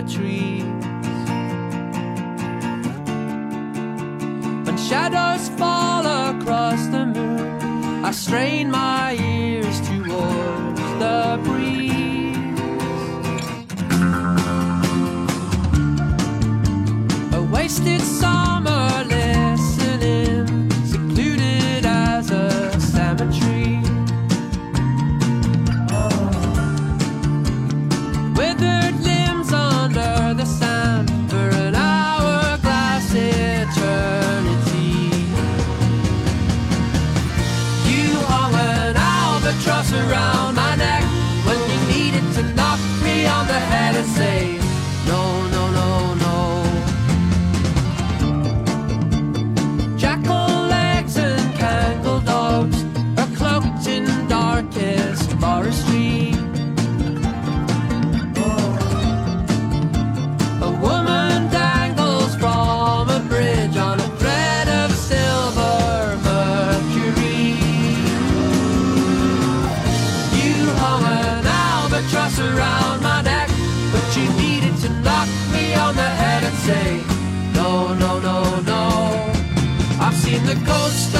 the trees. When shadows fall across the moon, I strain my say, no, no, no, no. I've seen the ghost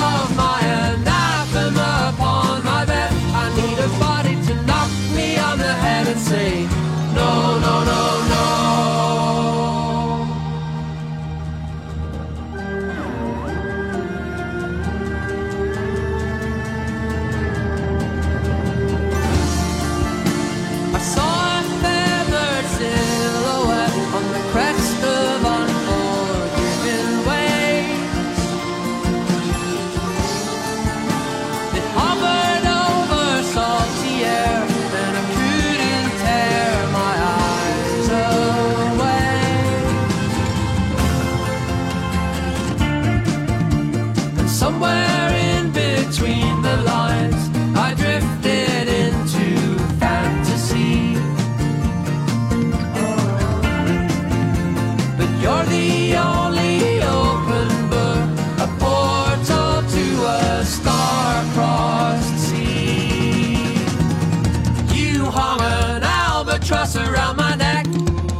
albatross around my neck.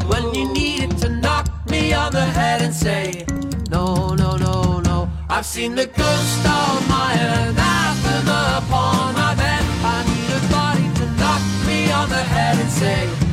When you needed to knock me on the head and say, No, no, no, no. I've seen the ghost of my anathema upon my bed. I need a body to knock me on the head and say,